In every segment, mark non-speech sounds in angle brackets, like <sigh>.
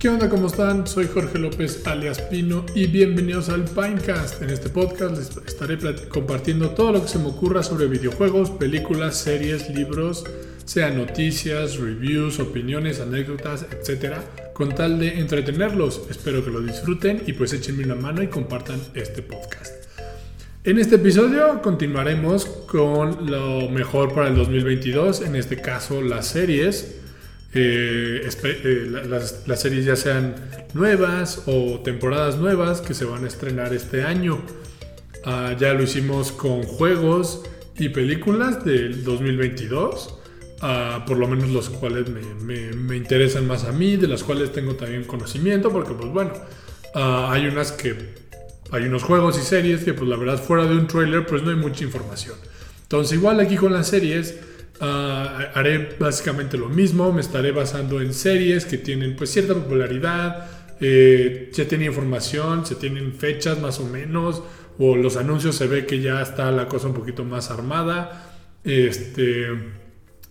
¿Qué onda? ¿Cómo están? Soy Jorge López alias Pino y bienvenidos al Pinecast. En este podcast les estaré compartiendo todo lo que se me ocurra sobre videojuegos, películas, series, libros, sean noticias, reviews, opiniones, anécdotas, etc. Con tal de entretenerlos. Espero que lo disfruten y pues échenme una mano y compartan este podcast. En este episodio continuaremos con lo mejor para el 2022, en este caso las series. Eh, eh, las, series ya sean nuevas o temporadas nuevas que se van a estrenar este año. Ah, ya lo hicimos con juegos y películas del 2022, ah, por lo menos los cuales me, interesan más a mí, de las cuales tengo también conocimiento, porque pues bueno, ah, hay unas que... Hay unos juegos y series que pues la verdad fuera de un trailer pues no hay mucha información. Entonces igual aquí con las series Ah, haré básicamente lo mismo, me estaré basando en series que tienen pues cierta popularidad, eh, se tiene información, se tienen fechas más o menos, o los anuncios se ve que ya está la cosa un poquito más armada. Este,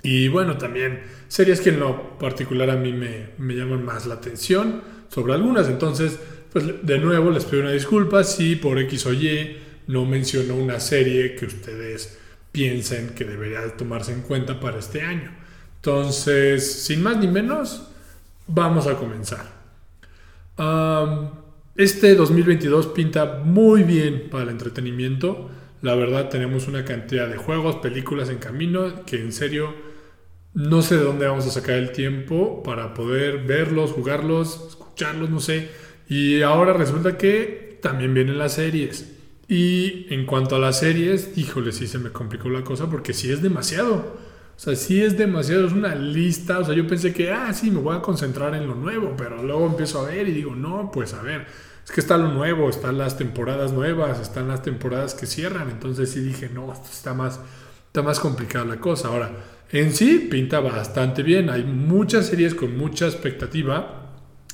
y bueno, también series que en lo particular a mí me, me llaman más la atención sobre algunas. Entonces, pues de nuevo les pido una disculpa si por X o Y no menciono una serie que ustedes piensen que debería tomarse en cuenta para este año. Entonces, sin más ni menos, vamos a comenzar. este 2022 pinta muy bien para el entretenimiento. La verdad tenemos una cantidad de juegos, películas en camino que en serio no sé de dónde vamos a sacar el tiempo para poder verlos, jugarlos, escucharlos, no sé. Y ahora resulta que también vienen las series. Y en cuanto a las series, híjole, sí se me complicó la cosa porque sí es demasiado. O sea, sí es demasiado, es una lista. O sea, yo pensé que, ah, sí, me voy a concentrar en lo nuevo, pero luego empiezo a ver y digo, no, pues a ver, es que está lo nuevo, están las temporadas nuevas, están las temporadas que cierran. Entonces sí dije, no, está más, está más complicada la cosa. Ahora, en sí pinta bastante bien. Hay muchas series con mucha expectativa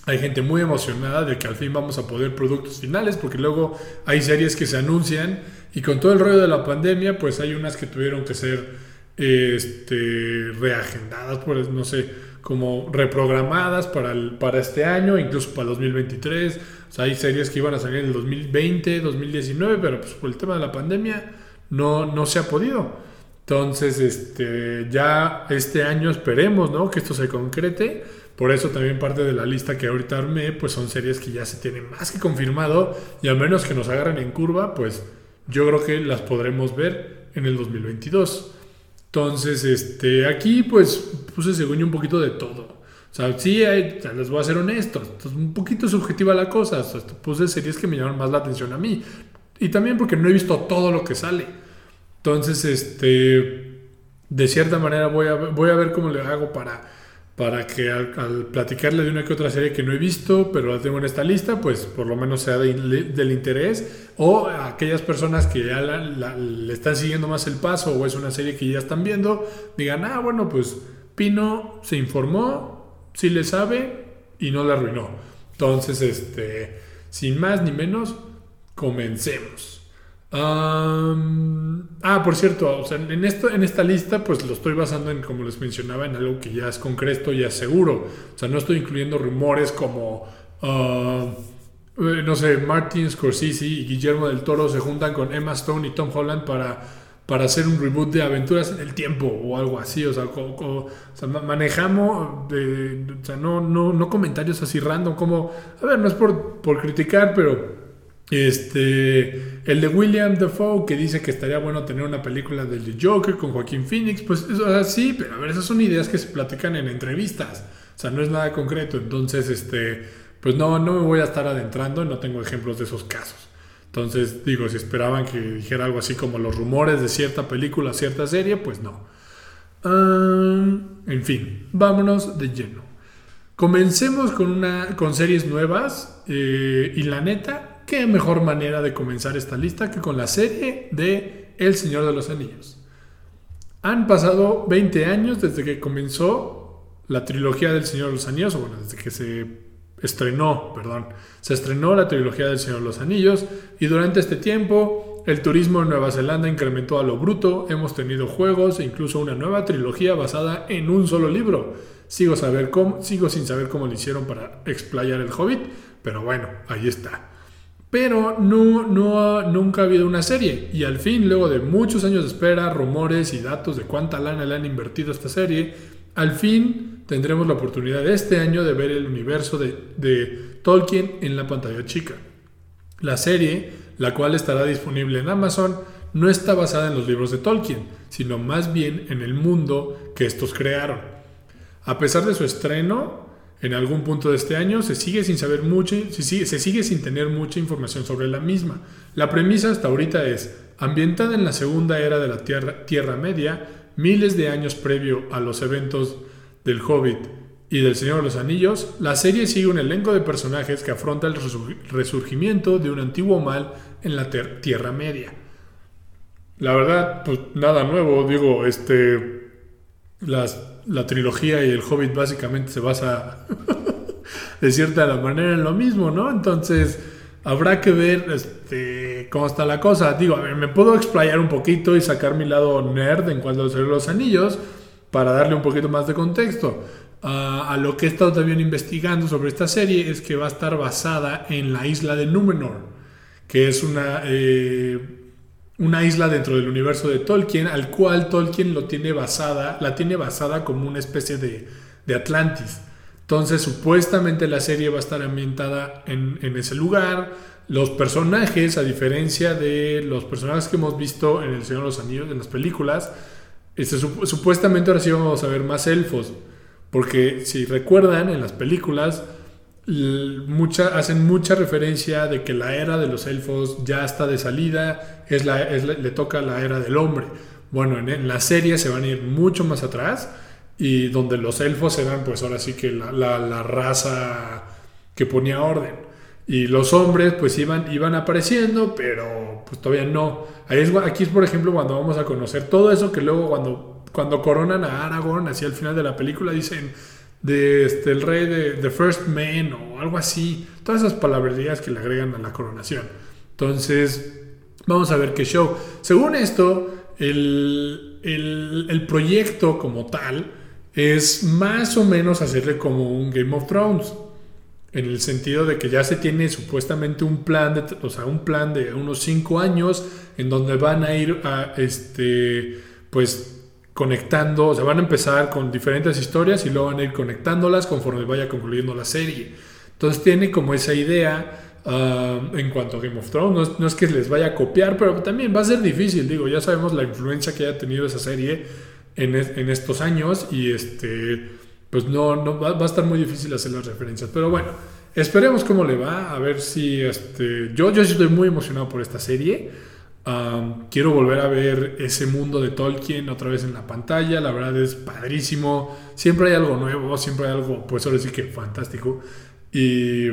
hay gente muy emocionada de que al fin vamos a poder productos finales, porque luego hay series que se anuncian y con todo el rollo de la pandemia, pues hay unas que tuvieron que ser este, reagendadas, pues no sé, como reprogramadas para, para este año, incluso para el 2023. O sea, hay series que iban a salir en el 2020, 2019, pero pues por el tema de la pandemia no, no se ha podido. Entonces, este, ya este año esperemos, ¿no? Que esto se concrete por eso también parte de la lista que ahorita armé, pues son series que ya se tienen más que confirmado y a menos que nos agarren en curva, pues yo creo que las podremos ver en el 2022. Entonces, este, aquí pues puse según un poquito de todo. O sea, sí, les voy a ser honesto, es un poquito subjetiva la cosa. puse series que me llaman más la atención a mí. Y también porque no he visto todo lo que sale. Entonces, este, de cierta manera voy a, voy a ver cómo le hago para para que al, platicarle de una que otra serie que no he visto, pero la tengo en esta lista, pues por lo menos sea del interés, o aquellas personas que ya le están siguiendo más el paso o es una serie que ya están viendo, digan, ah, bueno, pues Pino se informó, sí le sabe y no la arruinó. Entonces, este, sin más ni menos, comencemos ah, por cierto, en, esto, en esta lista pues lo estoy basando en, como les mencionaba, en algo que ya es concreto, ya es seguro. O sea, no estoy incluyendo rumores como, ah, eh, no sé, Martin Scorsese y Guillermo del Toro se juntan con Emma Stone y Tom Holland para, para hacer un reboot de Aventuras en el Tiempo o algo así. O sea, manejamos, o sea, no, no, no comentarios así random como, a ver, no es por, por criticar, pero este, el de William Dafoe que dice que estaría bueno tener una película del Joker con Joaquín Phoenix, pues eso, sí, pero a ver, esas son ideas que se platican en entrevistas, o sea, no es nada concreto, entonces, este, pues no, no me voy a estar adentrando, no tengo ejemplos de esos casos. Entonces, digo, si esperaban que dijera algo así como los rumores de cierta película, cierta serie, pues no. en fin, vámonos de lleno. Comencemos con, una, con series nuevas eh, y la neta, qué mejor manera de comenzar esta lista que con la serie de El Señor de los Anillos. Han pasado 20 años desde que comenzó la trilogía del Señor de los Anillos, o bueno, desde que se estrenó, perdón, se estrenó la trilogía del Señor de los Anillos y durante este tiempo el turismo en Nueva Zelanda incrementó a lo bruto, hemos tenido juegos e incluso una nueva trilogía basada en un solo libro. Sigo, saber cómo, sigo sin saber cómo lo hicieron para explayar el Hobbit, pero bueno, ahí está. Pero no, no, nunca ha habido una serie. Y al fin, luego de muchos años de espera, rumores y datos de cuánta lana le han invertido a esta serie, al fin tendremos la oportunidad este año de ver el universo de, de Tolkien en la pantalla chica. La serie, la cual estará disponible en Amazon, no está basada en los libros de Tolkien, sino más bien en el mundo que estos crearon. A pesar de su estreno, en algún punto de este año se sigue sin saber mucho, se sigue, sin tener mucha información sobre la misma. La premisa hasta ahorita es, ambientada en la segunda era de la Tierra, tierra Media, miles de años previo a los eventos del Hobbit y del Señor de los Anillos, la serie sigue un elenco de personajes que afronta el resurgimiento de un antiguo mal en la Tierra Media. La verdad, pues nada nuevo, digo, este, las, la trilogía y el Hobbit básicamente se basa <laughs> de cierta manera en lo mismo, ¿no? Entonces, habrá que ver este, cómo está la cosa. Digo, me puedo explayar un poquito y sacar mi lado nerd en cuanto a los anillos para darle un poquito más de contexto. Uh, a lo que he estado también investigando sobre esta serie es que va a estar basada en la isla de Númenor, que es una, eh, una isla dentro del universo de Tolkien, al cual Tolkien lo tiene basada, la tiene basada como una especie de, de Atlantis. Entonces, supuestamente la serie va a estar ambientada en, en, ese lugar. Los personajes, a diferencia de los personajes que hemos visto en El Señor de los Anillos, en las películas, este, supuestamente ahora sí vamos a ver más elfos. Porque si recuerdan, en las películas mucha, hacen mucha referencia de que la era de los elfos ya está de salida, es la, le toca la era del hombre. Bueno, en, la serie se van a ir mucho más atrás y donde los elfos eran pues ahora sí que la, la, raza que ponía orden. Y los hombres pues iban, iban apareciendo, pero pues todavía no. Ahí es, aquí es por ejemplo cuando vamos a conocer todo eso que luego cuando, cuando coronan a Aragorn, así al final de la película dicen de este, el rey de The First Man o algo así. Todas esas palabrerías que le agregan a la coronación. Entonces, vamos a ver qué show. Según esto, el, el, el proyecto como tal es más o menos hacerle como un Game of Thrones. En el sentido de que ya se tiene supuestamente un plan de, o sea, un plan de unos 5 años en donde van a ir a este pues conectando, o sea, van a empezar con diferentes historias y luego van a ir conectándolas conforme vaya concluyendo la serie. Entonces tiene como esa idea uh, en cuanto a Game of Thrones. No no es, que les vaya a copiar, pero también va a ser difícil. Digo, ya sabemos la influencia que haya tenido esa serie en, estos años y este, pues no, no va, a estar muy difícil hacer las referencias. Pero bueno, esperemos cómo le va, a ver si este, yo, yo estoy muy emocionado por esta serie. Quiero volver a ver ese mundo de Tolkien otra vez en la pantalla, la verdad es padrísimo, siempre hay algo nuevo, siempre hay algo, pues ahora sí que fantástico. Y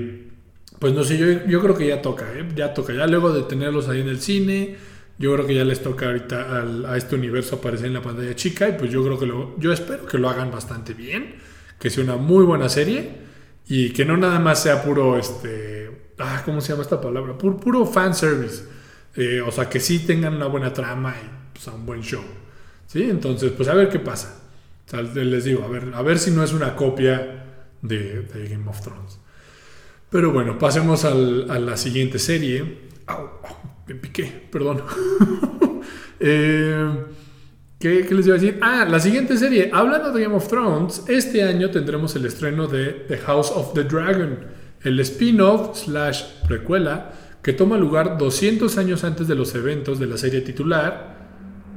pues no sé, yo, yo creo que ya toca, ¿eh? ya toca, ya luego de tenerlos ahí en el cine, yo creo que ya les toca ahorita a este universo aparecer en la pantalla chica y pues yo creo que lo, yo espero que lo hagan bastante bien, que sea una muy buena serie y que no nada más sea puro, este, ah, ¿cómo se llama esta palabra? Puro, puro fan service. Eh, o sea, que sí tengan una buena trama y pues, un buen show. ¿Sí? Entonces, pues a ver qué pasa. les digo, a ver, a ver si no es una copia de, Game of Thrones. Pero bueno, pasemos a la siguiente serie. Me piqué, perdón. <laughs> Eh, ¿qué, les iba a decir? Ah, la siguiente serie. Hablando de Game of Thrones, este año tendremos el estreno de The House of the Dragon, el spin-off slash precuela que toma lugar 200 años antes de los eventos de la serie titular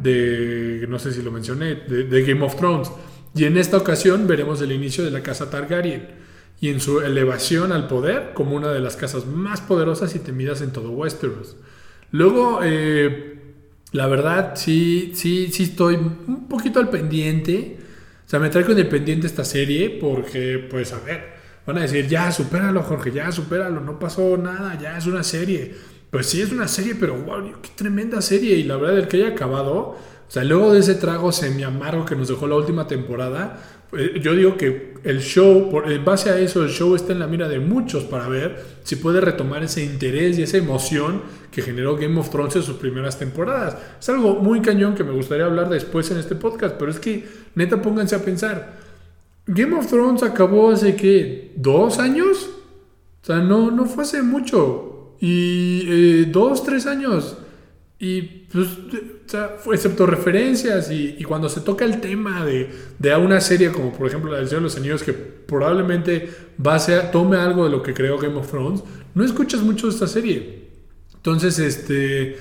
de, no sé si lo mencioné, de Game of Thrones. Y en esta ocasión veremos el inicio de la casa Targaryen y en su elevación al poder como una de las casas más poderosas y temidas en todo Westeros. Luego, eh, la verdad, sí, sí, sí estoy un poquito al pendiente. O sea, me traigo con el pendiente esta serie porque, pues, a ver, van a decir, ya, supéralo, Jorge, ya, supéralo, no pasó nada, ya es una serie. Pues sí, es una serie, pero wow, qué tremenda serie. Y la verdad, el que haya acabado, o sea, luego de ese trago semi amargo que nos dejó la última temporada, eh, yo digo que el show, por, en base a eso, el show está en la mira de muchos para ver si puede retomar ese interés y esa emoción que generó Game of Thrones en sus primeras temporadas. Es algo muy cañón que me gustaría hablar después en este podcast, pero es que neta pónganse a pensar. Game of Thrones acabó hace que dos años. O sea, no, no fue hace mucho. Y eh, dos, tres años. Y pues, o sea, excepto referencias y, cuando se toca el tema de, de una serie como por ejemplo la de los Anillos que probablemente base a, tome algo de lo que creó Game of Thrones, no escuchas mucho de esta serie. Entonces, este,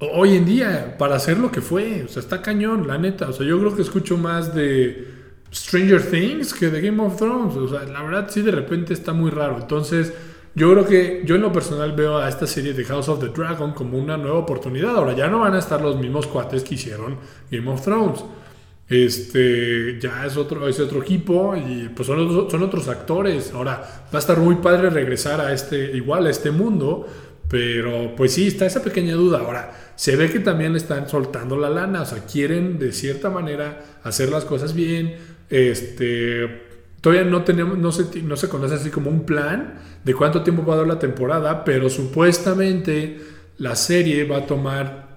hoy en día, para hacer lo que fue, o sea, está cañón, la neta. O sea, yo creo que escucho más de Stranger Things que de Game of Thrones. O sea, la verdad sí de repente está muy raro. Entonces, yo creo que yo en lo personal veo a esta serie de House of the Dragon como una nueva oportunidad. Ahora ya no van a estar los mismos cuates que hicieron Game of Thrones. Este, ya es otro, es otro equipo y pues son, son otros actores. Ahora va a estar muy padre regresar a este, igual a este mundo. Pero pues sí, está esa pequeña duda. Ahora, se ve que también están soltando la lana, o sea, quieren de cierta manera hacer las cosas bien. Este, todavía no tenemos, no se, no se conoce así como un plan de cuánto tiempo va a dar la temporada, pero supuestamente la serie va a tomar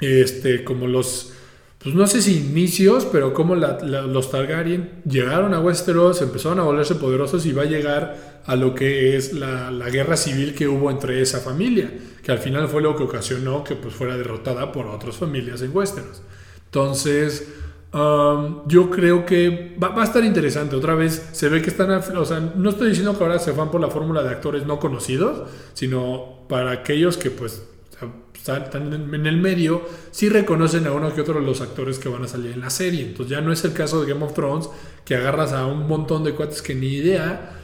este, como los, pues no sé si inicios, pero como los Targaryen llegaron a Westeros, empezaron a volverse poderosos y va a llegar a lo que es la, guerra civil que hubo entre esa familia, que al final fue lo que ocasionó que pues fuera derrotada por otras familias en Westeros. Entonces, Um, yo creo que va, a estar interesante. Otra vez se ve que están, o sea, no estoy diciendo que ahora se van por la fórmula de actores no conocidos, sino para aquellos que pues están en el medio, sí reconocen a uno que otro de los actores que van a salir en la serie. Entonces ya no es el caso de Game of Thrones, que agarras a un montón de cuates que ni idea,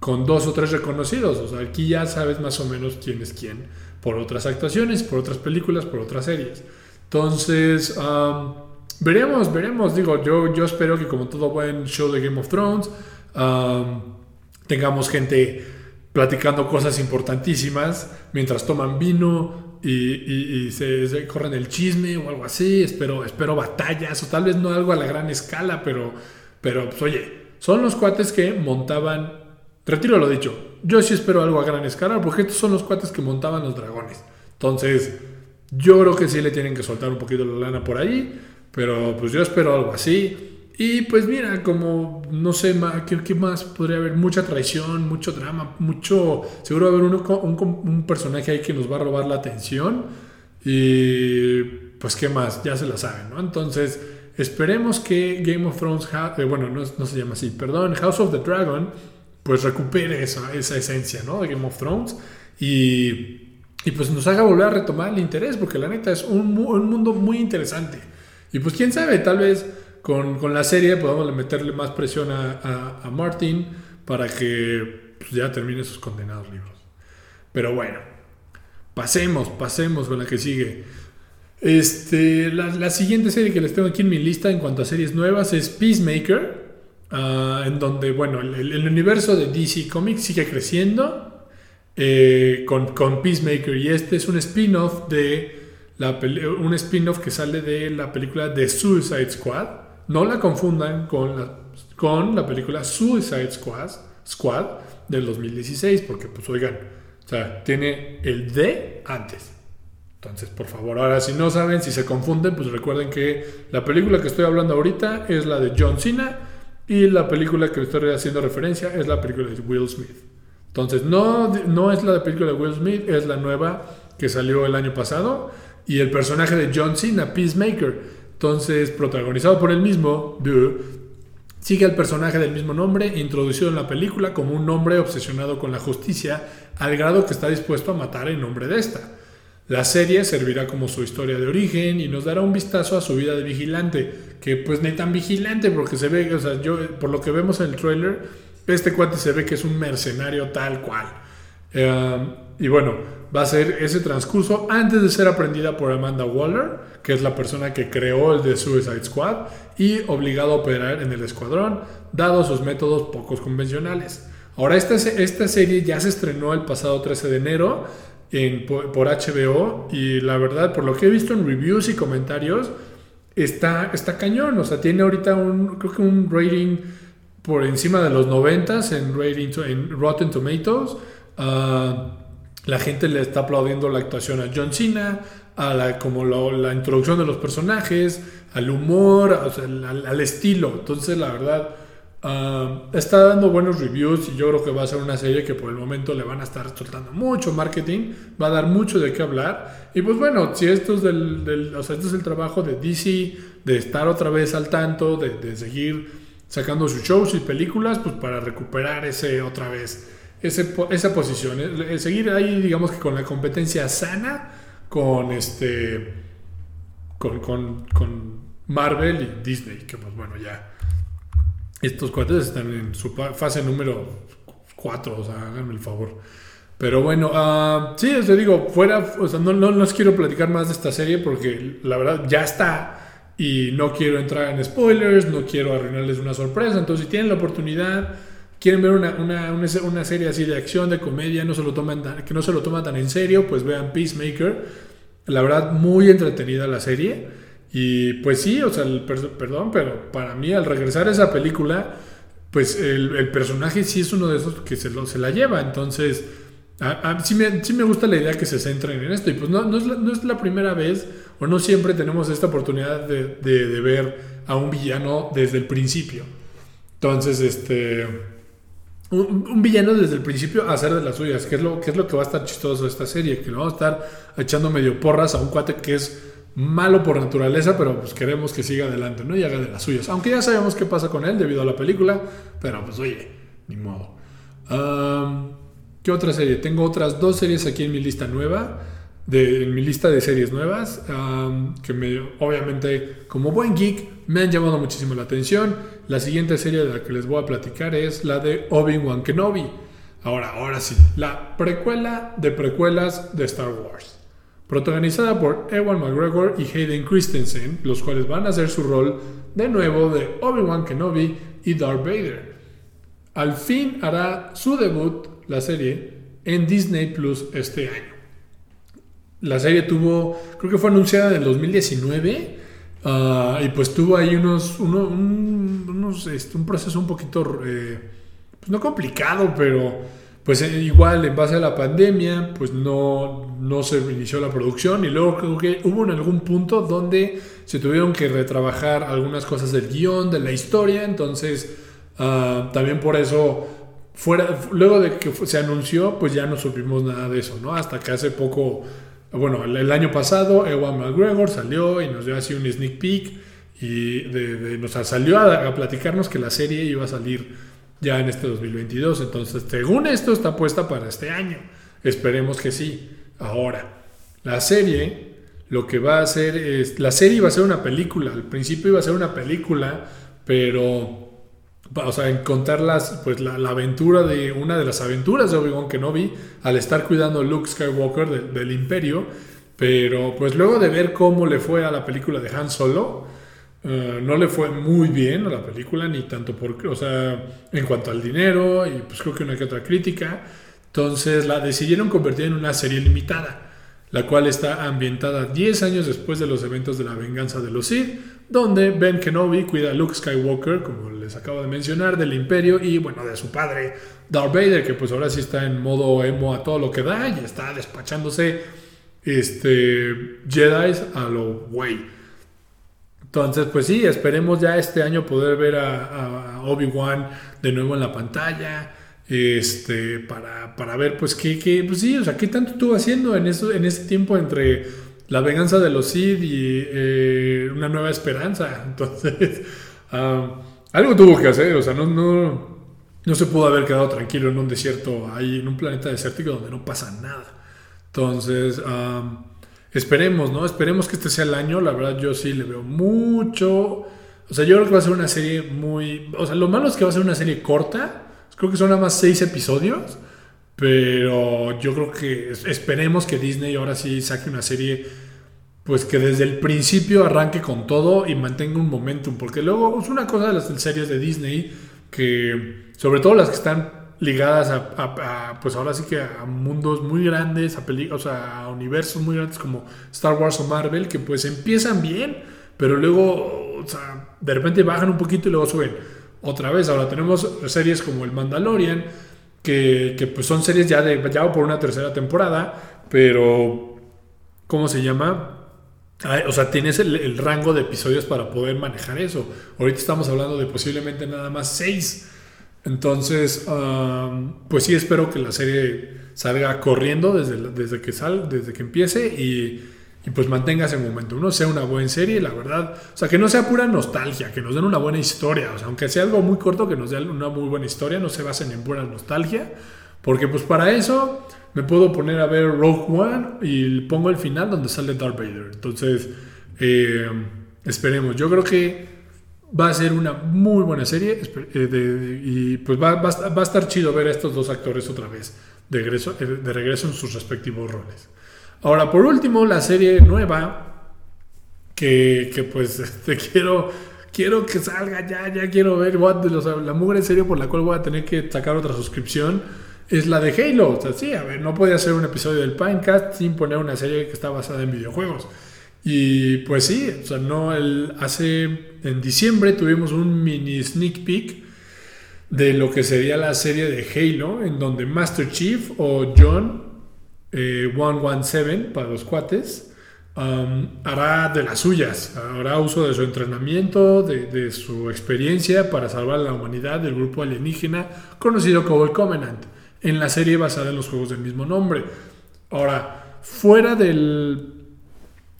con dos o tres reconocidos. O sea, aquí ya sabes más o menos quién es quién, por otras actuaciones, por otras películas, por otras series. Entonces, um, Veremos, veremos. Digo, yo, yo espero que como todo buen show de Game of Thrones, tengamos gente platicando cosas importantísimas mientras toman vino y, se, corren el chisme o algo así. Espero, espero batallas o tal vez no algo a la gran escala, pero, pero pues, oye, son los cuates que montaban... Retiro lo dicho, yo sí espero algo a gran escala porque estos son los cuates que montaban los dragones. Entonces, yo creo que sí le tienen que soltar un poquito la lana por ahí. Pero pues yo espero algo así. Y pues mira, como no sé, ¿qué, qué más podría haber? Mucha traición, mucho drama, mucho... Seguro va a haber un, un, personaje ahí que nos va a robar la atención. Y pues qué más, ya se la saben, ¿no? Entonces, esperemos que Game of Thrones, eh, bueno, no, no, se llama así, perdón, House of the Dragon, pues recupere esa, esa esencia, ¿no? De Game of Thrones. Y, y, pues nos haga volver a retomar el interés, porque la neta es un, un mundo muy interesante. Y pues quién sabe, tal vez con, con la serie podamos meterle más presión a, a, Martin para que pues, ya termine sus condenados libros. Pero bueno, pasemos, pasemos con la que sigue. Este, la, la, siguiente serie que les tengo aquí en mi lista en cuanto a series nuevas es Peacemaker, ah, en donde, bueno, el, el, universo de DC Comics sigue creciendo eh, con, con Peacemaker y este es un spin-off de un spin-off que sale de la película The Suicide Squad. No la confundan con la, con la película Suicide Squad, Squad del 2016, porque pues oigan, o sea, tiene el D antes. Entonces, por favor, ahora si no saben, si se confunden, pues recuerden que la película que estoy hablando ahorita es la de John Cena y la película que estoy haciendo referencia es la película de Will Smith. Entonces, no, no es la de película de Will Smith, es la nueva que salió el año pasado y el personaje de John Cena, Peacemaker. Entonces, protagonizado por el mismo, sigue al personaje del mismo nombre, introducido en la película como un hombre obsesionado con la justicia, al grado que está dispuesto a matar en nombre de esta. La serie servirá como su historia de origen y nos dará un vistazo a su vida de vigilante, que pues ni tan vigilante porque se ve, o sea, yo por lo que vemos en el trailer, este cuate se ve que es un mercenario tal cual. Eh, y bueno, va a ser ese transcurso antes de ser aprendida por Amanda Waller, que es la persona que creó el de Suicide Squad, y obligado a operar en el escuadrón, dado sus métodos pocos convencionales. Ahora, esta, esta serie ya se estrenó el pasado 13 de enero en, por, HBO y la verdad, por lo que he visto en reviews y comentarios, está, está cañón. O sea, tiene ahorita un, creo que un rating por encima de los 90 en, rating, en Rotten Tomatoes. Uh, la gente le está aplaudiendo la actuación a John Cena, a la, como la introducción de los personajes, al humor, al, estilo. Entonces, la verdad, Ah, está dando buenos reviews y yo creo que va a ser una serie que por el momento le van a estar soltando mucho marketing, va a dar mucho de qué hablar. Y pues bueno, si esto es, del, o sea, esto es el trabajo de DC, de estar otra vez al tanto, de, de seguir sacando sus shows y películas, pues para recuperar ese otra vez, esa posición, seguir ahí digamos que con la competencia sana, con este, con, con, con Marvel y Disney, que pues bueno, ya estos cuates están en su fase número 4, o sea, háganme el favor. Pero bueno, uh, sí, os digo, fuera, o sea, no, no, no, les quiero platicar más de esta serie porque la verdad ya está y no quiero entrar en spoilers, no quiero arruinarles una sorpresa. Entonces, si tienen la oportunidad, quieren ver una, una, una, serie así de acción, de comedia, no se lo toman que no se lo toman tan en serio, pues vean Peacemaker. La verdad, muy entretenida la serie. Y pues sí, o sea, perdón, pero para mí al regresar a esa película, pues el, personaje sí es uno de esos que se, lo, se la lleva. Entonces, sí, me, sí, me, gusta la idea que se centren en esto. Y pues no, no, es, la, no es la primera vez o no siempre tenemos esta oportunidad de, de, ver a un villano desde el principio. Entonces, este... Un, villano desde el principio a hacer de las suyas, que es, lo, que es lo que va a estar chistoso de esta serie, que lo vamos a estar echando medio porras a un cuate que es malo por naturaleza, pero pues queremos que siga adelante, ¿no? Y haga de las suyas. Aunque ya sabemos qué pasa con él debido a la película, pero pues oye, ni modo. ¿Qué otra serie? Tengo otras dos series aquí en mi lista nueva, de, en mi lista de series nuevas, que me, obviamente como buen geek me han llamado muchísimo la atención. La siguiente serie de la que les voy a platicar es la de Obi-Wan Kenobi. Ahora, ahora sí, la precuela de precuelas de Star Wars protagonizada por Ewan McGregor y Hayden Christensen, los cuales van a hacer su rol de nuevo de Obi-Wan Kenobi y Darth Vader. Al fin hará su debut la serie en Disney Plus este año. La serie tuvo, creo que fue anunciada en el 2019 ah, y pues tuvo ahí unos, un, este, proceso un poquito, eh, pues no complicado, pero pues eh, igual en base a la pandemia, pues no, no se inició la producción y luego creo que hubo en algún punto donde se tuvieron que retrabajar algunas cosas del guion, de la historia, entonces ah, también por eso, fuera, luego de que se anunció, pues ya no supimos nada de eso, ¿no? Hasta que hace poco, bueno, el, año pasado, Ewan McGregor salió y nos dio así un sneak peek y de, nos salió a platicarnos que la serie iba a salir ya en este 2022. Entonces, según esto, está puesta para este año. Esperemos que sí. Ahora, la serie, lo que va a hacer es, la serie iba a ser una película. Al principio iba a ser una película, pero... O sea, en pues, la, aventura de una de las aventuras de Obi-Wan Kenobi al estar cuidando a Luke Skywalker del imperio. Pero pues luego de ver cómo le fue a la película de Han Solo, eh, no le fue muy bien a la película, ni tanto por, o sea, en cuanto al dinero, y pues creo que una que otra crítica. Entonces la decidieron convertir en una serie limitada, la cual está ambientada 10 años después de los eventos de la venganza de los Sith, donde Ben Kenobi cuida a Luke Skywalker, como les acabo de mencionar, del Imperio y bueno, de su padre Darth Vader, que pues ahora sí está en modo emo a todo lo que da y está despachándose este Jedi a lo güey. Entonces, pues sí, esperemos ya este año poder ver a, Obi-Wan de nuevo en la pantalla. Este, para, para ver, pues, qué, qué, pues sí, o sea, qué tanto estuvo haciendo en, eso, en ese tiempo entre la venganza de los Sith y eh, una nueva esperanza. <laughs> Entonces, algo tuvo que hacer, o sea, no, no, no se pudo haber quedado tranquilo en un desierto, ahí en un planeta desértico donde no pasa nada. Entonces, Esperemos, ¿no? Esperemos que este sea el año. La verdad, yo sí le veo mucho. O sea, yo creo que va a ser una serie muy. O sea, lo malo es que va a ser una serie corta. Creo que son nada más seis episodios. Pero yo creo que esperemos que Disney ahora sí saque una serie. Pues que desde el principio arranque con todo y mantenga un momentum. Porque luego es una cosa de las series de Disney que, sobre todo las que están ligadas a, pues ahora sí que a mundos muy grandes, a o sea, a universos muy grandes como Star Wars o Marvel, que pues empiezan bien, pero luego, o sea, de repente bajan un poquito y luego suben otra vez. Ahora tenemos series como El Mandalorian, que, que pues son series ya, de, ya por una tercera temporada, pero, ¿cómo se llama? O sea, tienes el, rango de episodios para poder manejar eso. Ahorita estamos hablando de posiblemente nada más seis. Entonces, pues sí, espero que la serie salga corriendo desde, desde que sal, desde que empiece y, y, pues mantenga ese momento. Uno sea una buena serie, la verdad. O sea, que no sea pura nostalgia, que nos den una buena historia. O sea, aunque sea algo muy corto, que nos den una muy buena historia, no se basen en pura nostalgia. Porque pues para eso me puedo poner a ver Rogue One y pongo el final donde sale Darth Vader. Entonces, eh, esperemos. Yo creo que va a ser una muy buena serie eh, y pues va, a estar chido ver a estos dos actores otra vez de regreso, eh, de regreso en sus respectivos roles. Ahora, por último, la serie nueva que, que pues <laughs> te quiero quiero que salga ya, ya quiero ver what, la mugre serie por la cual voy a tener que sacar otra suscripción es la de Halo. O sea, sí, a ver, no podía hacer un episodio del Pinecast sin poner una serie que está basada en videojuegos. Y pues sí, o sea, no, el, hace, en diciembre tuvimos un mini sneak peek de lo que sería la serie de Halo, en donde Master Chief o John 117 eh, para los cuates, um, hará de las suyas, hará uso de su entrenamiento, de, de, su experiencia para salvar a la humanidad del grupo alienígena conocido como el Covenant en la serie basada en los juegos del mismo nombre. Ahora, fuera del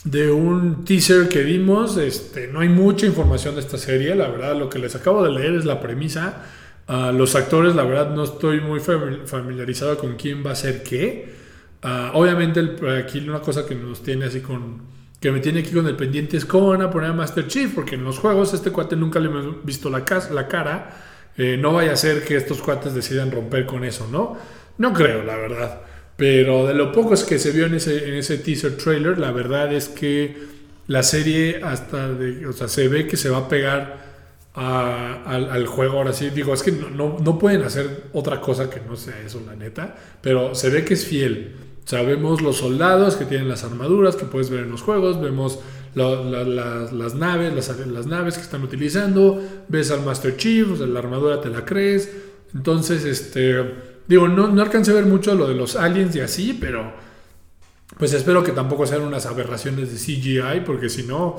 de un teaser que vimos, este, no hay mucha información de esta serie, la verdad lo que les acabo de leer es la premisa. Ah, los actores, la verdad no estoy muy familiarizado con quién va a ser qué. Ah, obviamente aquí una cosa que nos tiene así con que me tiene aquí con el pendiente es cómo van a poner a Master Chief, porque en los juegos este cuate nunca le hemos visto la, la cara eh, no vaya a ser que estos cuates decidan romper con eso, ¿no? No creo, la verdad. Pero de lo poco es que se vio en ese, teaser trailer, la verdad es que la serie hasta, de, o sea, se ve que se va a pegar al, juego ahora sí. Digo, es que no, no, pueden hacer otra cosa que no sea eso, la neta. Pero se ve que es fiel. Sabemos los soldados que tienen las armaduras que puedes ver en los juegos. Vemos las, naves, las, naves que están utilizando, ves al Master Chief, la armadura te la crees. Entonces, este, digo, no, no alcancé a ver mucho lo de los aliens y así, pero pues espero que tampoco sean unas aberraciones de CGI, porque si no,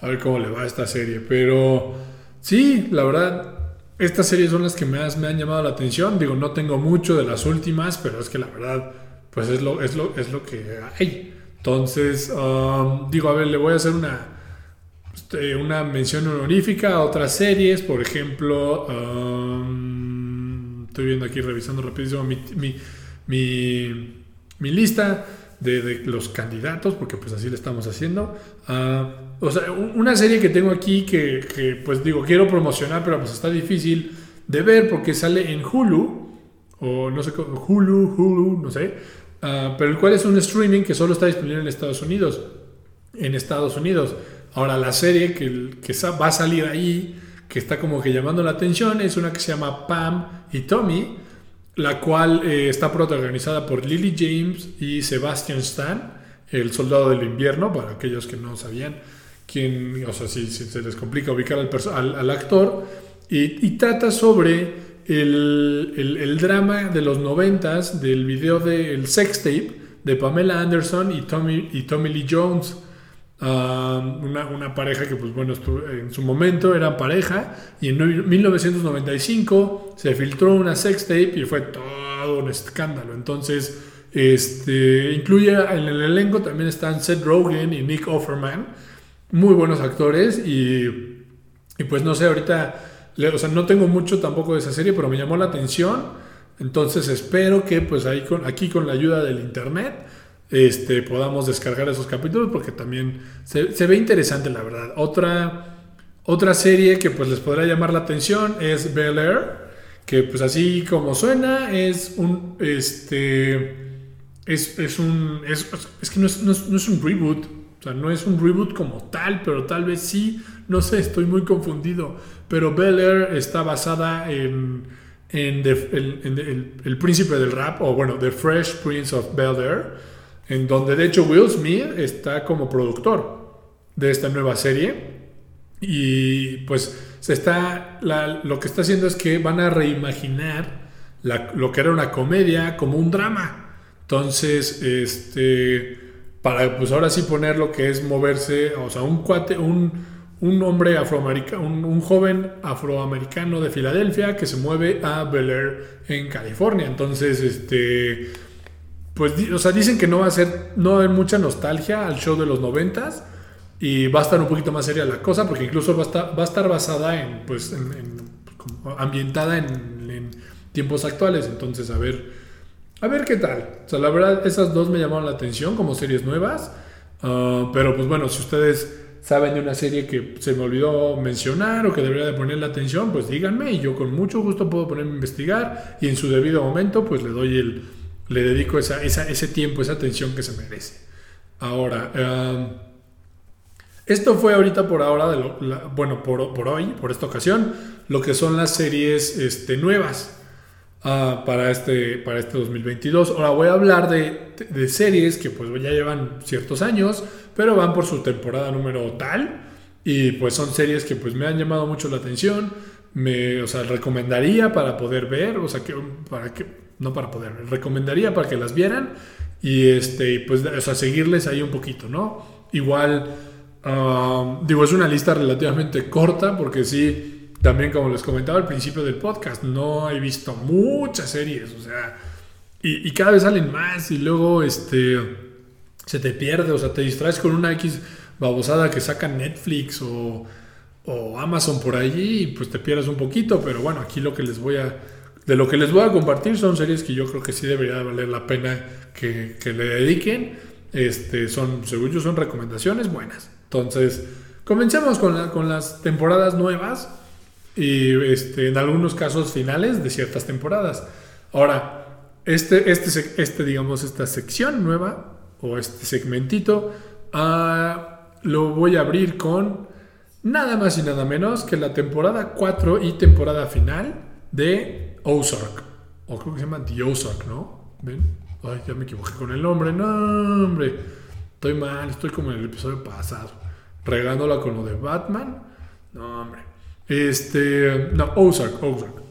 a ver cómo le va esta serie. Pero sí, la verdad, estas series son las que más me han llamado la atención. Digo, no tengo mucho de las últimas, pero es que la verdad, pues es lo, es lo, es lo que hay. Entonces, um, digo, a ver, le voy a hacer una, este, una mención honorífica a otras series, por ejemplo, um, estoy viendo aquí, revisando rapidísimo mi, mi, lista de, los candidatos, porque pues así le estamos haciendo. Uh, o sea, una serie que tengo aquí que, que, pues digo, quiero promocionar, pero pues está difícil de ver porque sale en Hulu, o no sé, Hulu, Hulu, no sé. Ah, pero el cual es un streaming que solo está disponible en Estados Unidos. En Estados Unidos. Ahora, la serie que, que va a salir ahí, que está como que llamando la atención, es una que se llama Pam y Tommy, la cual eh, está protagonizada por Lily James y Sebastian Stan, el soldado del invierno, para aquellos que no sabían quién, o sea, si, se les complica ubicar al, al, actor, y trata sobre el, drama de los noventas del video del sex tape de Pamela Anderson y Tommy, y Tommy Lee Jones. Um, una, pareja que, pues bueno, en su momento eran pareja y en 1995 se filtró una sex tape y fue todo un escándalo. Entonces, este, incluye en el elenco también están Seth Rogen y Nick Offerman, muy buenos actores y, y pues no sé, ahorita o sea, no tengo mucho tampoco de esa serie, pero me llamó la atención. Entonces espero que pues ahí con, aquí con la ayuda del internet este, podamos descargar esos capítulos porque también se, ve interesante la verdad. Otra, otra serie que pues les podrá llamar la atención es Bel Air, que pues así como suena es un... Este, es, un... Es, que no es, no es un reboot, o sea, no es un reboot como tal, pero tal vez sí, no sé, estoy muy confundido. Pero Bel Air está basada en, en, el, príncipe del rap, o bueno, The Fresh Prince of Bel Air, en donde de hecho Will Smith está como productor de esta nueva serie. Y pues se está, lo que está haciendo es que van a reimaginar lo que era una comedia como un drama. Entonces, este para pues ahora sí poner lo que es moverse, o sea, un cuate, un, un hombre afroamericano, un, joven afroamericano de Filadelfia que se mueve a Bel Air en California. Entonces, este, pues, o sea, dicen que no va a ser, no va a haber mucha nostalgia al show de los noventas y va a estar un poquito más seria la cosa porque incluso va a estar, va a estar basada en, pues, ambientada en, en tiempos actuales. Entonces, a ver a ver qué tal. O sea, la verdad, esas dos me llamaron la atención como series nuevas. Ah, pero pues bueno, si ustedes saben de una serie que se me olvidó mencionar o que debería de ponerle atención, pues díganme y yo con mucho gusto puedo ponerme a investigar y en su debido momento pues le doy el, le dedico esa, ese tiempo, esa atención que se merece. Ahora, esto fue ahorita por ahora, de lo, bueno, por, por, hoy, por esta ocasión, lo que son las series este, nuevas. Ah, para, este, para este 2022. Ahora voy a hablar de, de, series que pues ya llevan ciertos años, pero van por su temporada número tal. Y pues son series que pues me han llamado mucho la atención. Me, o sea, recomendaría para poder ver, o sea, que, para que, no para poder recomendaría para que las vieran y este, pues, o sea, seguirles ahí un poquito, ¿no? Igual, ah, digo, es una lista relativamente corta porque sí, también, como les comentaba al principio del podcast, no he visto muchas series, o sea, y, cada vez salen más y luego este, se te pierde, o sea, te distraes con una X babosada que saca Netflix o, Amazon por allí y pues te pierdes un poquito, pero bueno, aquí lo que les voy a... De lo que les voy a compartir son series que yo creo que sí debería valer la pena que, le dediquen. Este, son, según yo, son recomendaciones buenas. Entonces, comencemos con, con las temporadas nuevas y este, en algunos casos finales de ciertas temporadas. Ahora, este, este, este digamos, esta sección nueva o este segmentito ah, lo voy a abrir con nada más y nada menos que la temporada 4 y temporada final de Ozark. O creo que se llama The Ozark, ¿no? ¿Ven? Ay, ya me equivoqué con el nombre. No, hombre. Estoy mal, estoy como en el episodio pasado. Regándola con lo de Batman. No, hombre. Este, no, Ozark, Ozark.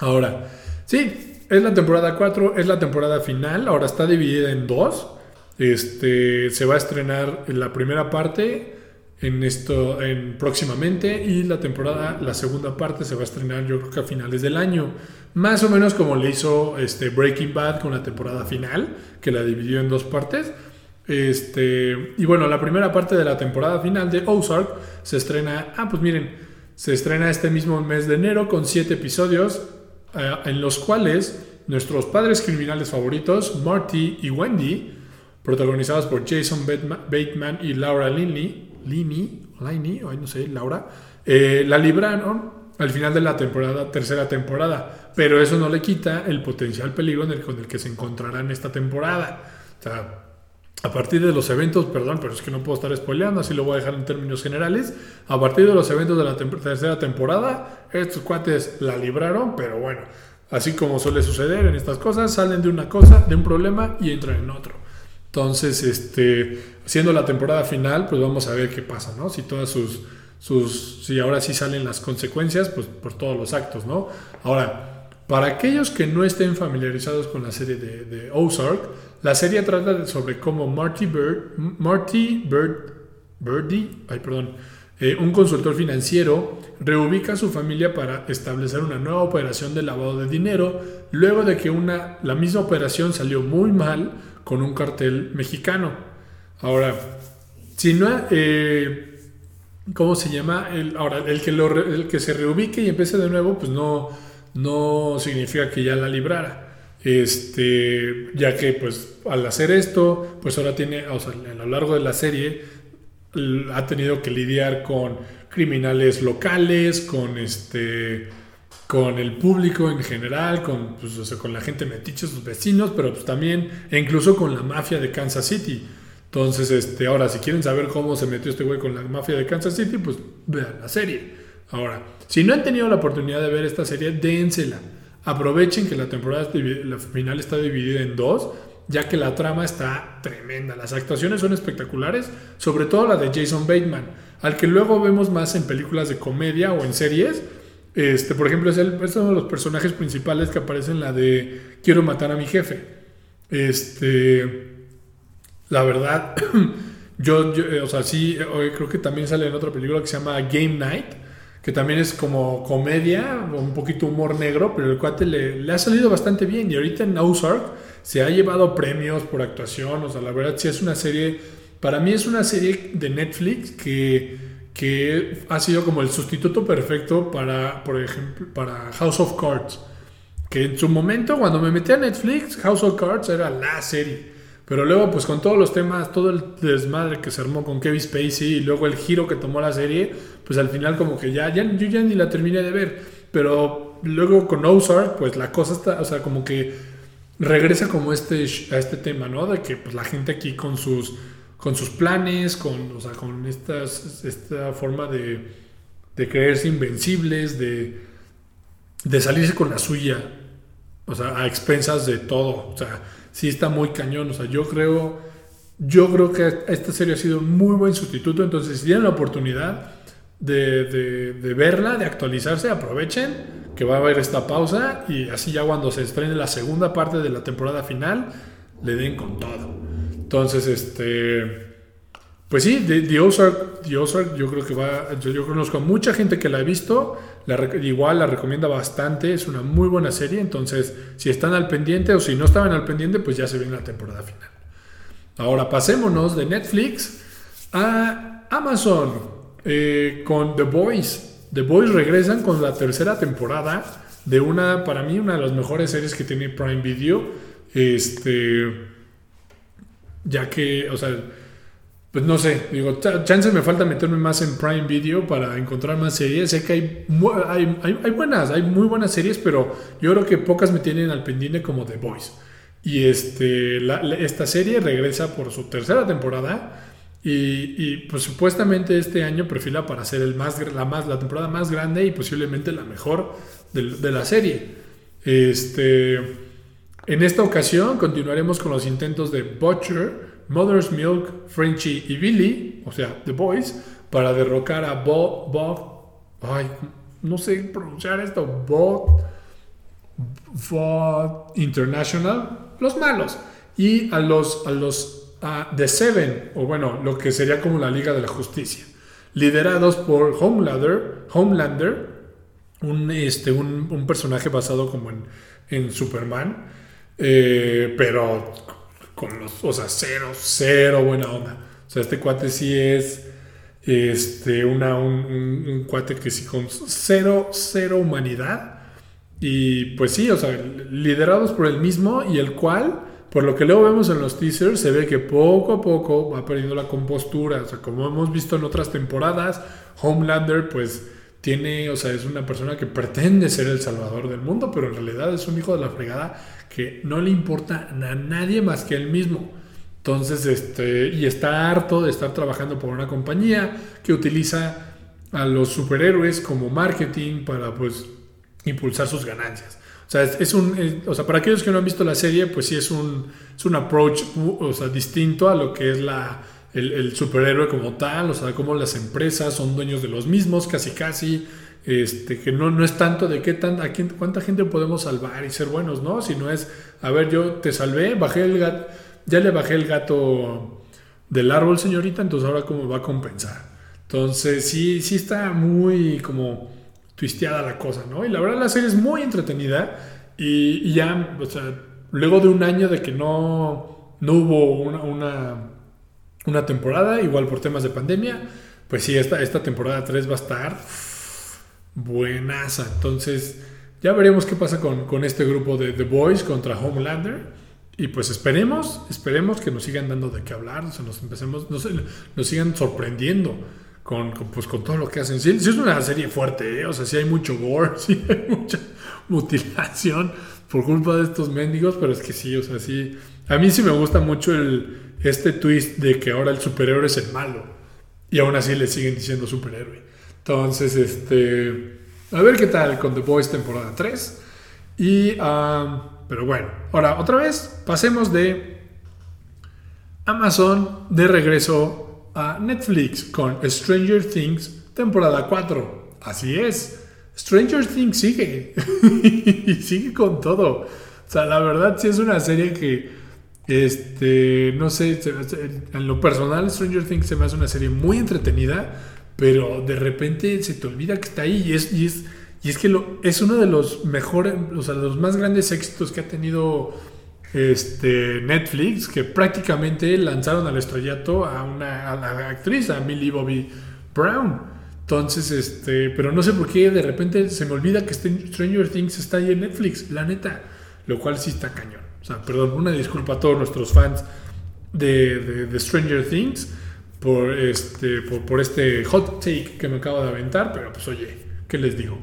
Ahora, sí, es la temporada 4, es la temporada final, ahora está dividida en dos. Este, se va a estrenar la primera parte en esto en próximamente y la temporada la segunda parte se va a estrenar yo creo que a finales del año más o menos como le hizo este Breaking Bad con la temporada final que la dividió en dos partes este y bueno la primera parte de la temporada final de Ozark se estrena ah pues miren se estrena este mismo mes de enero con siete episodios eh, en los cuales nuestros padres criminales favoritos, Marty y Wendy, protagonizados por Jason Bateman y Laura Linney, Linney, Linney, no sé, Laura, eh, la libraron al final de la temporada, tercera temporada, pero eso no le quita el potencial peligro en el, con el que se encontrarán esta temporada. O sea, a partir de los eventos, perdón, pero es que no puedo estar spoileando, así lo voy a dejar en términos generales. A partir de los eventos de la tercera temporada, estos cuates la libraron, pero bueno, así como suele suceder en estas cosas, salen de una cosa, de un problema y entran en otro. Entonces, este, siendo la temporada final, pues vamos a ver qué pasa, ¿no? Si todas sus, sus, si ahora sí salen las consecuencias, pues por todos los actos, ¿no? Ahora, para aquellos que no estén familiarizados con la serie de, de Ozark, la serie trata sobre cómo Marty Bird, Marty Bird, perdón, eh, un consultor financiero, reubica a su familia para establecer una nueva operación de lavado de dinero, luego de que una, la misma operación salió muy mal con un cartel mexicano. Ahora, si no, eh, ¿cómo se llama? El, ahora, el que, lo, el que se reubique y empiece de nuevo, pues no, no significa que ya la librara. Este, ya que pues al hacer esto, pues ahora tiene, a lo largo de la serie ha tenido que lidiar con criminales locales, con este con el público en general, con, pues, con la gente metiche, sus vecinos, pero pues también, e incluso con la mafia de Kansas City. Entonces, este, ahora, si quieren saber cómo se metió este güey con la mafia de Kansas City, pues vean la serie. Ahora, si no han tenido la oportunidad de ver esta serie, dénsela. Aprovechen que la temporada final está dividida en dos, ya que la trama está tremenda. Las actuaciones son espectaculares, sobre todo la de Jason Bateman, al que luego vemos más en películas de comedia o en series. Este, por ejemplo, es, uno de los personajes principales que aparece en la de Quiero matar a mi jefe. Este, La verdad, <clears throat> yo, o sea, sí, creo que también sale en otra película que se llama Game Night, que también es como comedia, un poquito humor negro, pero el cuate le, ha salido bastante bien. Y ahorita en Ozark se ha llevado premios por actuación, o sea, la verdad sí es una serie, para mí es una serie de Netflix que, que ha sido como el sustituto perfecto para, por ejemplo, para House of Cards. Que en su momento, cuando me metí a Netflix, House of Cards era la serie. Pero luego, pues con todos los temas, todo el desmadre que se armó con Kevin Spacey y luego el giro que tomó la serie, pues al final como que ya, ya yo ya ni la terminé de ver. Pero luego con Ozark, pues la cosa está, o sea, como que regresa como este, a este tema, ¿no? De que pues, la gente aquí con sus, con sus planes, con, o sea, con estas, esta forma de, de creerse invencibles, de, de salirse con la suya, o sea, a expensas de todo. O sea, sí está muy cañón. O sea, yo creo, yo creo que esta serie ha sido un muy buen sustituto. Entonces, si tienen la oportunidad de, de, verla, de actualizarse, aprovechen que va a haber esta pausa y así ya cuando se estrene la segunda parte de la temporada final, le den con todo. Entonces, este... Pues sí, The, Ozark, yo creo que va, yo, conozco a mucha gente que la ha visto, igual la recomienda bastante, es una muy buena serie, entonces si están al pendiente o si no estaban al pendiente, pues ya se viene la temporada final. Ahora pasémonos de Netflix a Amazon eh, con The Boys. The Boys regresan con la tercera temporada de una, para mí, una de las mejores series que tiene Prime Video. Este, ya que, o sea, pues no sé, digo, chance me falta meterme más en Prime Video para encontrar más series. Sé que hay, hay, buenas, hay muy buenas series, pero yo creo que pocas me tienen al pendiente como The Boys. Y este, esta serie regresa por su tercera temporada. Y, pues supuestamente este año perfila para ser el más, la, más, la temporada más grande y posiblemente la mejor de, la serie. Este, en esta ocasión continuaremos con los intentos de Butcher Mother's Milk, Frenchy y Billy, o sea, The Boys, para derrocar a Bob, Bob, ay, no sé pronunciar esto, Bob, Bob International, los malos, y a los, a los The Seven, o bueno, lo que sería como la Liga de la Justicia, liderados por Homelander, Homelander, un, este, un, personaje basado como en, en Superman, eh, pero con los, o sea, cero, cero buena onda. O sea, este cuate sí es este, una, un, cuate que sí con cero, cero humanidad. Y pues sí, o sea, liderados por el mismo y el cual, por lo que luego vemos en los teasers, se ve que poco a poco va perdiendo la compostura. O sea, como hemos visto en otras temporadas, Homelander pues tiene, o sea, es una persona que pretende ser el salvador del mundo, pero en realidad es un hijo de la fregada que no le importa a nadie más que él mismo. Entonces, este, y está harto de estar trabajando por una compañía que utiliza a los superhéroes como marketing para, pues, impulsar sus ganancias. O sea, es, un, o sea, para aquellos que no han visto la serie, pues sí es un, es un approach, o sea, distinto a lo que es la, el, superhéroe como tal, o sea, como las empresas son dueños de los mismos, casi casi, este, que no, no es tanto de qué tan, a quién, cuánta gente podemos salvar y ser buenos, ¿no? Sino es, a ver, yo te salvé, bajé el gato, ya le bajé el gato del árbol, señorita, entonces ahora cómo va a compensar. Entonces, sí, sí está muy como twisteada la cosa, ¿no? Y la verdad la serie es muy entretenida y, ya, o sea, luego de un año de que no, no hubo una una temporada, igual por temas de pandemia. Pues sí, esta, esta temporada 3 va a estar buenaza. Entonces, ya veremos qué pasa con, este grupo de The Boys contra Homelander. Y pues esperemos, esperemos que nos sigan dando de qué hablar, o nos empecemos, nos, nos sigan sorprendiendo con, pues, con todo lo que hacen. Sí, es una serie fuerte, ¿eh? o sea, sí hay mucho gore, <laughs> sí hay mucha mutilación por culpa de estos mendigos, pero es que sí, o sea, sí. A mí sí me gusta mucho el, este twist de que ahora el superhéroe es el malo y aún así le siguen diciendo superhéroe. Entonces, este, a ver qué tal con The Boys temporada 3. Y, pero bueno, ahora otra vez pasemos de Amazon de regreso a Netflix con Stranger Things temporada 4. Así es, Stranger Things sigue <laughs> y sigue con todo. O sea, la verdad sí es una serie que Este, no sé, en lo personal Stranger Things se me hace una serie muy entretenida, pero de repente se te olvida que está ahí y es, y es, y es que lo, es uno de los mejores, o sea, los más grandes éxitos que ha tenido este, Netflix, que prácticamente lanzaron al estrellato a una actriz, a Millie Bobby Brown. Entonces, este, pero no sé por qué de repente se me olvida que Stranger Things está ahí en Netflix, la neta, lo cual sí está cañón. O sea, perdón, una disculpa a todos nuestros fans de, de, Stranger Things por este, por, este hot take que me acabo de aventar, pero pues oye, ¿qué les digo?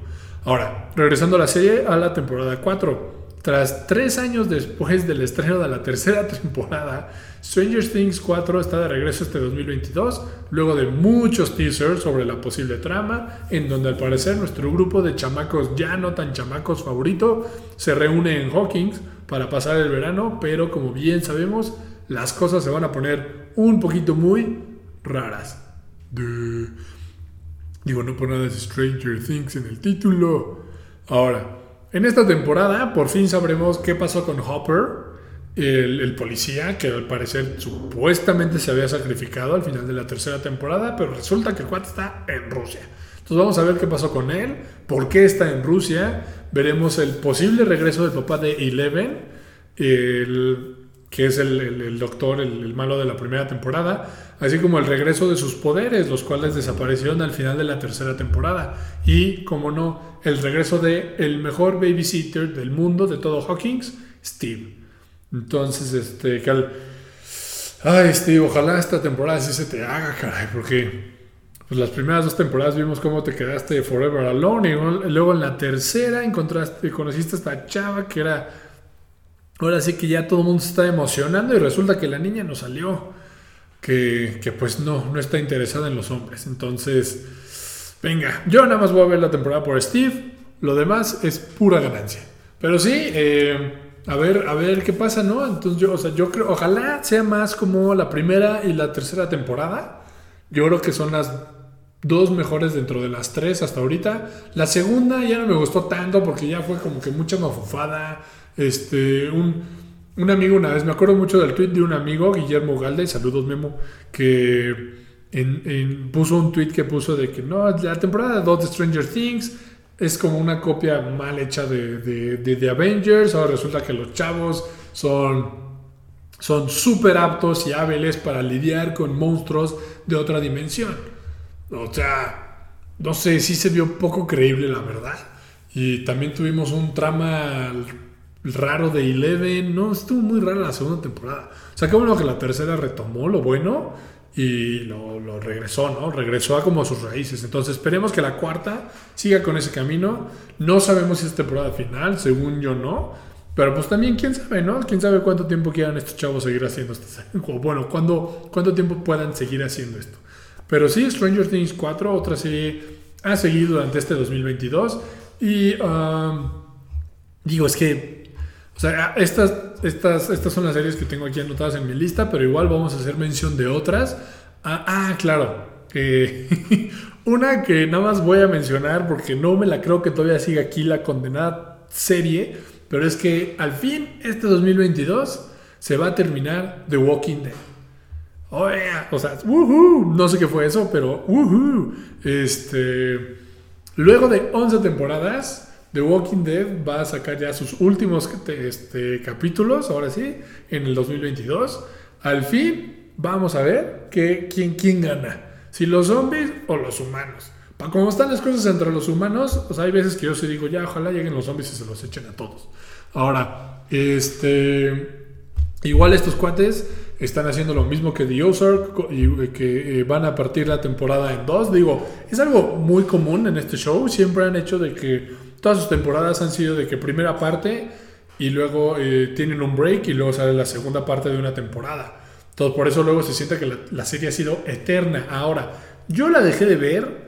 Ahora, regresando a la serie, a la temporada 4. Tras tres años después del estreno de la tercera <laughs> temporada, Stranger Things 4 está de regreso este 2022, luego de muchos teasers sobre la posible trama, en donde al parecer nuestro grupo de chamacos ya no tan chamacos favorito se reúne en Hawkins para pasar el verano, pero como bien sabemos, las cosas se van a poner un poquito muy raras. Digo, no por nada es Stranger Things en el título. Ahora, en esta temporada por fin sabremos qué pasó con Hopper, el, policía, que al parecer supuestamente se había sacrificado al final de la tercera temporada, pero resulta que el cuate está en Rusia. Entonces vamos a ver qué pasó con él, por qué está en Rusia, veremos el posible regreso del papá de Eleven, que es el, doctor, el, malo de la primera temporada, así como el regreso de sus poderes, los cuales desaparecieron al final de la tercera temporada, y, como no, el regreso de el mejor babysitter del mundo, de todo Hawkins, Steve. Entonces, este, que Ay, Steve, ojalá esta temporada sí se te haga, caray, porque pues las primeras dos temporadas vimos cómo te quedaste forever alone y luego en la tercera encontraste, conociste a esta chava que era, ahora sí que ya todo el mundo se está emocionando y resulta que la niña no salió, que, que pues no, no está interesada en los hombres. Entonces, venga, yo nada más voy a ver la temporada por Steve, lo demás es pura ganancia. Pero sí, eh, a ver, a ver qué pasa, ¿no? Entonces yo, o sea, yo creo, ojalá sea más como la primera y la tercera temporada. Yo creo que son las dos mejores dentro de las tres hasta ahorita. La segunda ya no me gustó tanto porque ya fue como que mucha mafufada. Este, un, un amigo una vez, me acuerdo mucho del tweet de un amigo, Guillermo Galde, saludos Memo, que en, puso un tweet que puso de que no, la temporada 2 de Stranger Things es como una copia mal hecha de, de, Avengers. Ahora resulta que los chavos son son súper aptos y hábiles para lidiar con monstruos de otra dimensión. O sea, no sé, sí se vio poco creíble, la verdad. Y también tuvimos un trama raro de Eleven. No, estuvo muy rara la segunda temporada. O sea, qué bueno que la tercera retomó lo bueno y lo, regresó, ¿no? Regresó a como a sus raíces. Entonces esperemos que la cuarta siga con ese camino. No sabemos si es temporada final, según yo no. Pero pues también, quién sabe, ¿no? Quién sabe cuánto tiempo quieran estos chavos seguir haciendo esto. <laughs> Bueno, ¿cuándo, cuánto tiempo puedan seguir haciendo esto. Pero sí, Stranger Things 4, otra serie, ha seguido durante este 2022. Y um, digo, es que, o sea, estas, estas, estas son las series que tengo aquí anotadas en mi lista, pero igual vamos a hacer mención de otras. Ah, ah claro. <laughs> una que nada más voy a mencionar porque no me la creo que todavía siga aquí la condenada serie, pero es que al fin este 2022 se va a terminar The Walking Dead. Oh, O sea, no sé qué fue eso, pero Este, luego de 11 temporadas, The Walking Dead va a sacar ya sus últimos este, capítulos, ahora sí, en el 2022. Al fin, vamos a ver que, quién, quién gana. Si los zombies o los humanos. Para cómo están las cosas entre los humanos, pues hay veces que yo se digo, ya, ojalá lleguen los zombies y se los echen a todos. Ahora, este... Igual estos cuates están haciendo lo mismo que The Ozark y eh, que eh, van a partir la temporada en dos. Digo, es algo muy común en este show. Siempre han hecho de que todas sus temporadas han sido de que primera parte y luego eh, tienen un break y luego sale la segunda parte de una temporada. Entonces por eso luego se siente que la, serie ha sido eterna. Ahora, yo la dejé de ver,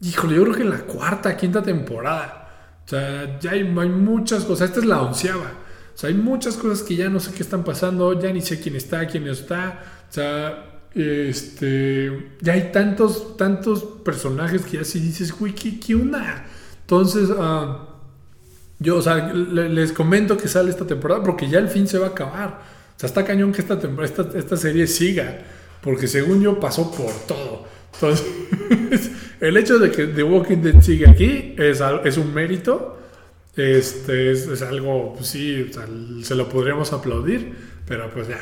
híjole, yo creo que en la cuarta, quinta temporada. O sea, ya hay, muchas cosas. Esta es la onceava. O sea, hay muchas cosas que ya no sé qué están pasando, ya ni sé quién está, quién no está. O sea, este, ya hay tantos, tantos personajes que ya si dices, uy, ¿qué, qué onda? Entonces, uh, yo, o sea, les comento que sale esta temporada porque ya el fin se va a acabar. O sea, está cañón que esta, esta, esta serie siga, porque según yo pasó por todo. Entonces, <laughs> el hecho de que The Walking Dead siga aquí es, es un mérito. Este es, algo, pues sí, se lo podríamos aplaudir, pero pues ya.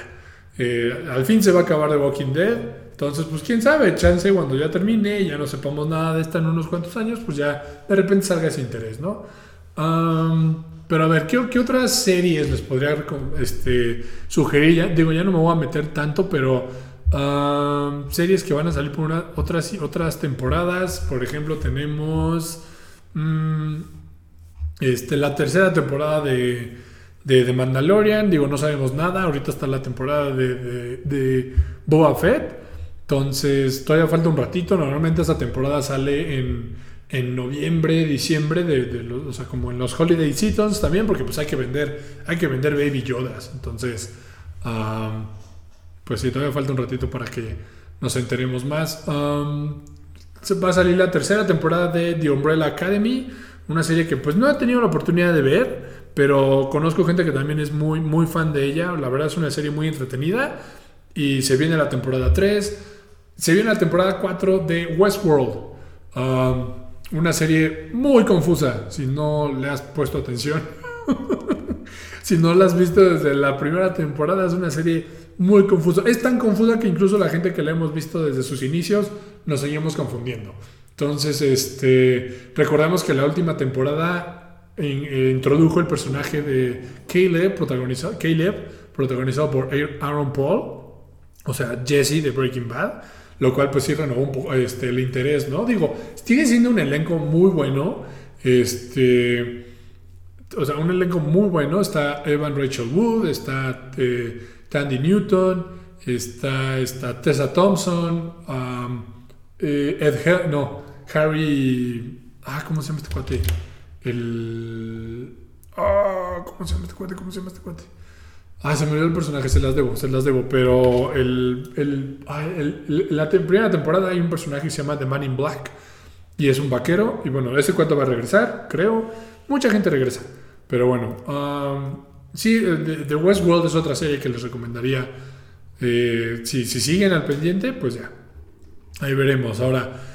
Eh, al fin se va a acabar The Walking Dead. Entonces, pues quién sabe, chance cuando ya termine ya no sepamos nada de esta en unos cuantos años, pues ya de repente salga ese interés, ¿no? pero a ver, ¿qué, ¿qué, otras series les podría este, sugerir? Ya, digo, ya no me voy a meter tanto, pero series que van a salir por una, otras, otras temporadas. Por ejemplo, tenemos mm, este, la tercera temporada de, de, Mandalorian. Digo, no sabemos nada. Ahorita está la temporada de, de Boba Fett. Entonces, todavía falta un ratito. Normalmente esa temporada sale en, en noviembre, diciembre, de, o sea, como en los holiday seasons también, porque pues hay que vender, hay que vender baby yodas. Entonces, pues sí, todavía falta un ratito para que nos enteremos más. va a salir la tercera temporada de The Umbrella Academy, una serie que pues no he tenido la oportunidad de ver, pero conozco gente que también es muy, muy fan de ella. La verdad es una serie muy entretenida. Y se viene la temporada 3. Se viene la temporada 4 de Westworld. una serie muy confusa, si no le has puesto atención. <laughs> si no la has visto desde la primera temporada, es una serie muy confusa. Es tan confusa que incluso la gente que la hemos visto desde sus inicios nos seguimos confundiendo. Entonces, este, recordamos que la última temporada eh, introdujo el personaje de Caleb protagonizado, Caleb, protagonizado por Aaron Paul o sea, Jesse de Breaking Bad, lo cual pues sí renovó un poco este, el interés, ¿no? Digo, sigue siendo un elenco muy bueno, este, o sea, un elenco muy bueno, está Evan Rachel Wood, está eh, Tandy Newton, está, está Tessa Thompson, eh, Ed, no, Harry, ah, ¿cómo se llama este cuate? El, ah, ¿cómo se llama este cuate? ¿Cómo se llama este cuate? Ah, se me olvidó el personaje, se las debo, se las debo. Pero el, el, la primera temporada hay un personaje que se llama The Man in Black. Y es un vaquero. Y bueno, ese cuento va a regresar, creo. Mucha gente regresa. Pero bueno, sí, The Westworld es otra serie que les recomendaría. Eh, si, si siguen al pendiente, pues ya. Ahí veremos. Ahora.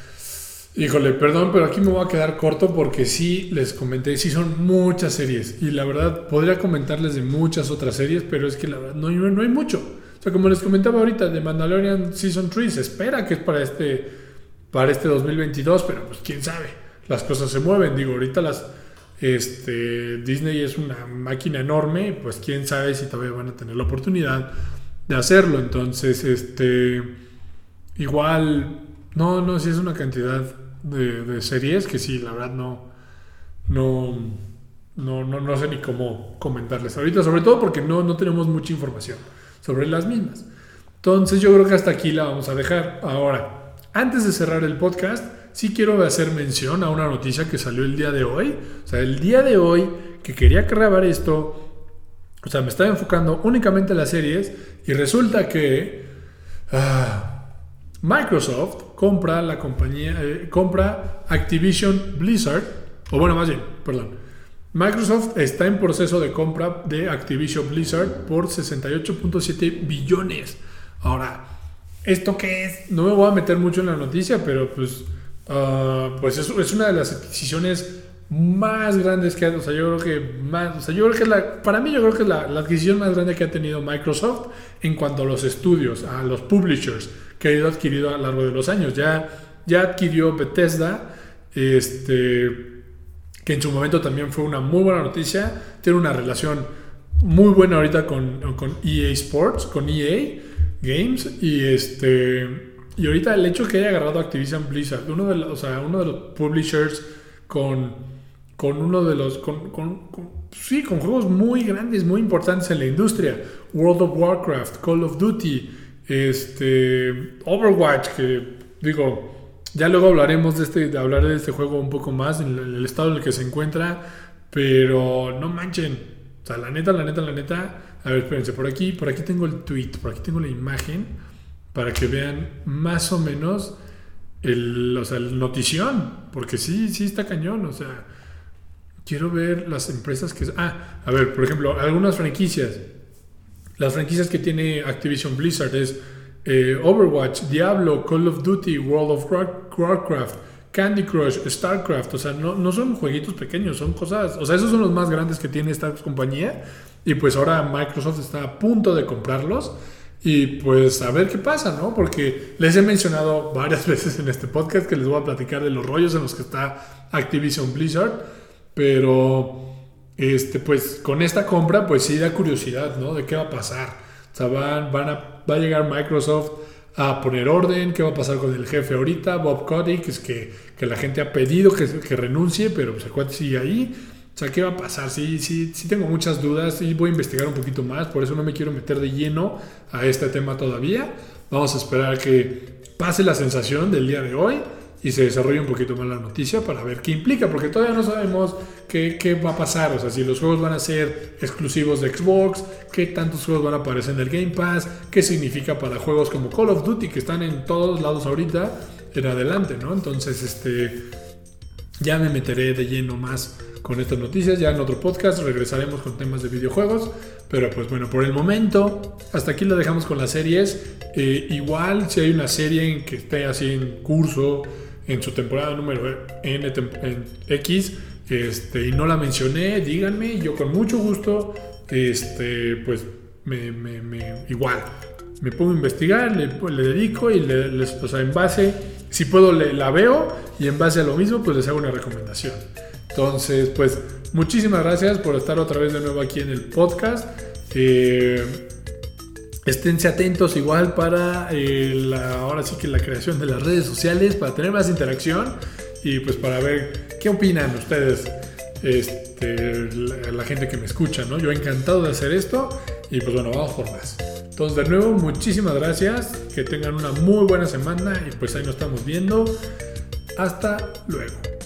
Híjole, perdón, pero aquí me voy a quedar corto porque sí les comenté, sí son muchas series y la verdad podría comentarles de muchas otras series, pero es que la verdad no hay, mucho. O sea, como les comentaba ahorita, de Mandalorian Season 3 se espera que es para este, para este 2022, pero pues quién sabe, las cosas se mueven. Digo, ahorita las, este, Disney es una máquina enorme, pues quién sabe si todavía van a tener la oportunidad de hacerlo. Entonces, este, igual no, no, sí es una cantidad de, series que sí, la verdad no, no, no, no, sé ni cómo comentarles ahorita, sobre todo porque no, no tenemos mucha información sobre las mismas. Entonces yo creo que hasta aquí la vamos a dejar. Ahora, antes de cerrar el podcast, sí quiero hacer mención a una noticia que salió el día de hoy. O sea, el día de hoy que quería grabar esto, o sea, me estaba enfocando únicamente en las series y resulta que... Ah, Microsoft compra la compañía, eh, compra Activision Blizzard, o bueno, más bien, perdón. Microsoft está en proceso de compra de Activision Blizzard por 68.7 billones. Ahora, ¿esto qué es? No me voy a meter mucho en la noticia, pero pues, uh, pues es, es, una de las adquisiciones más grandes que o sea, yo creo que más, o sea, yo creo que es la, para mí yo creo que es la, la adquisición más grande que ha tenido Microsoft en cuanto a los estudios, a los publishers que ha ido adquirido a lo largo de los años. Ya, ya adquirió Bethesda, este, que en su momento también fue una muy buena noticia. Tiene una relación muy buena ahorita con, con EA Sports, con EA Games. Y, este, y ahorita el hecho que haya agarrado Activision Blizzard, uno de los, o sea, uno de los publishers con, con uno de los... Con, con, sí, con juegos muy grandes, muy importantes en la industria. World of Warcraft, Call of Duty, este, Overwatch, que digo, ya luego hablaremos de este, de hablar de este juego un poco más, en el estado en el que se encuentra, pero no manchen. O sea, la neta, la neta, la neta. A ver, espérense, por aquí, por aquí tengo el tweet, por aquí tengo la imagen, para que vean más o menos el, o sea, el notición, porque sí, sí está cañón, o sea, quiero ver las empresas que... Ah, a ver, por ejemplo, algunas franquicias. Las franquicias que tiene Activision Blizzard es eh, Overwatch, Diablo, Call of Duty, World of Warcraft, Candy Crush, StarCraft. O sea, no, no son jueguitos pequeños, son cosas. O sea, esos son los más grandes que tiene esta compañía. Y pues ahora Microsoft está a punto de comprarlos. Y pues a ver qué pasa, ¿no? Porque les he mencionado varias <laughs> veces en este podcast que les voy a platicar de los rollos en los que está Activision Blizzard. Pero, este, pues con esta compra, pues sí da curiosidad, ¿no? De qué va a pasar. O sea, van, van a, va a llegar Microsoft a poner orden, qué va a pasar con el jefe ahorita, Bob Cody, que es que, que la gente ha pedido que, que renuncie, pero pues el cuate sigue ahí. O sea, ¿qué va a pasar? Sí, sí, sí tengo muchas dudas y voy a investigar un poquito más, por eso no me quiero meter de lleno a este tema todavía. Vamos a esperar a que pase la sensación del día de hoy y se desarrolle un poquito más la noticia para ver qué implica, porque todavía no sabemos qué, qué, va a pasar, o sea, si los juegos van a ser exclusivos de Xbox, qué tantos juegos van a aparecer en el Game Pass, qué significa para juegos como Call of Duty, que están en todos lados ahorita, en adelante, ¿no? Entonces, este, ya me meteré de lleno más con estas noticias. Ya en otro podcast regresaremos con temas de videojuegos. Pero pues bueno, por el momento, hasta aquí lo dejamos con las series. Eh, igual, si hay una serie en que esté así en curso, en su temporada número N, en X, este, y no la mencioné, díganme. Yo con mucho gusto, este, pues me, igual, me pongo a investigar, le, le dedico y le, les, o sea, en base, si puedo, le, la veo y en base a lo mismo, pues les hago una recomendación. Entonces, pues muchísimas gracias por estar otra vez de nuevo aquí en el podcast. Eh, esténse atentos igual para eh, la, ahora sí que la creación de las redes sociales, para tener más interacción y pues para ver qué opinan ustedes, este, la, gente que me escucha, ¿no? Yo encantado de hacer esto y pues bueno, vamos por más. Entonces de nuevo, muchísimas gracias, que tengan una muy buena semana y pues ahí nos estamos viendo. Hasta luego.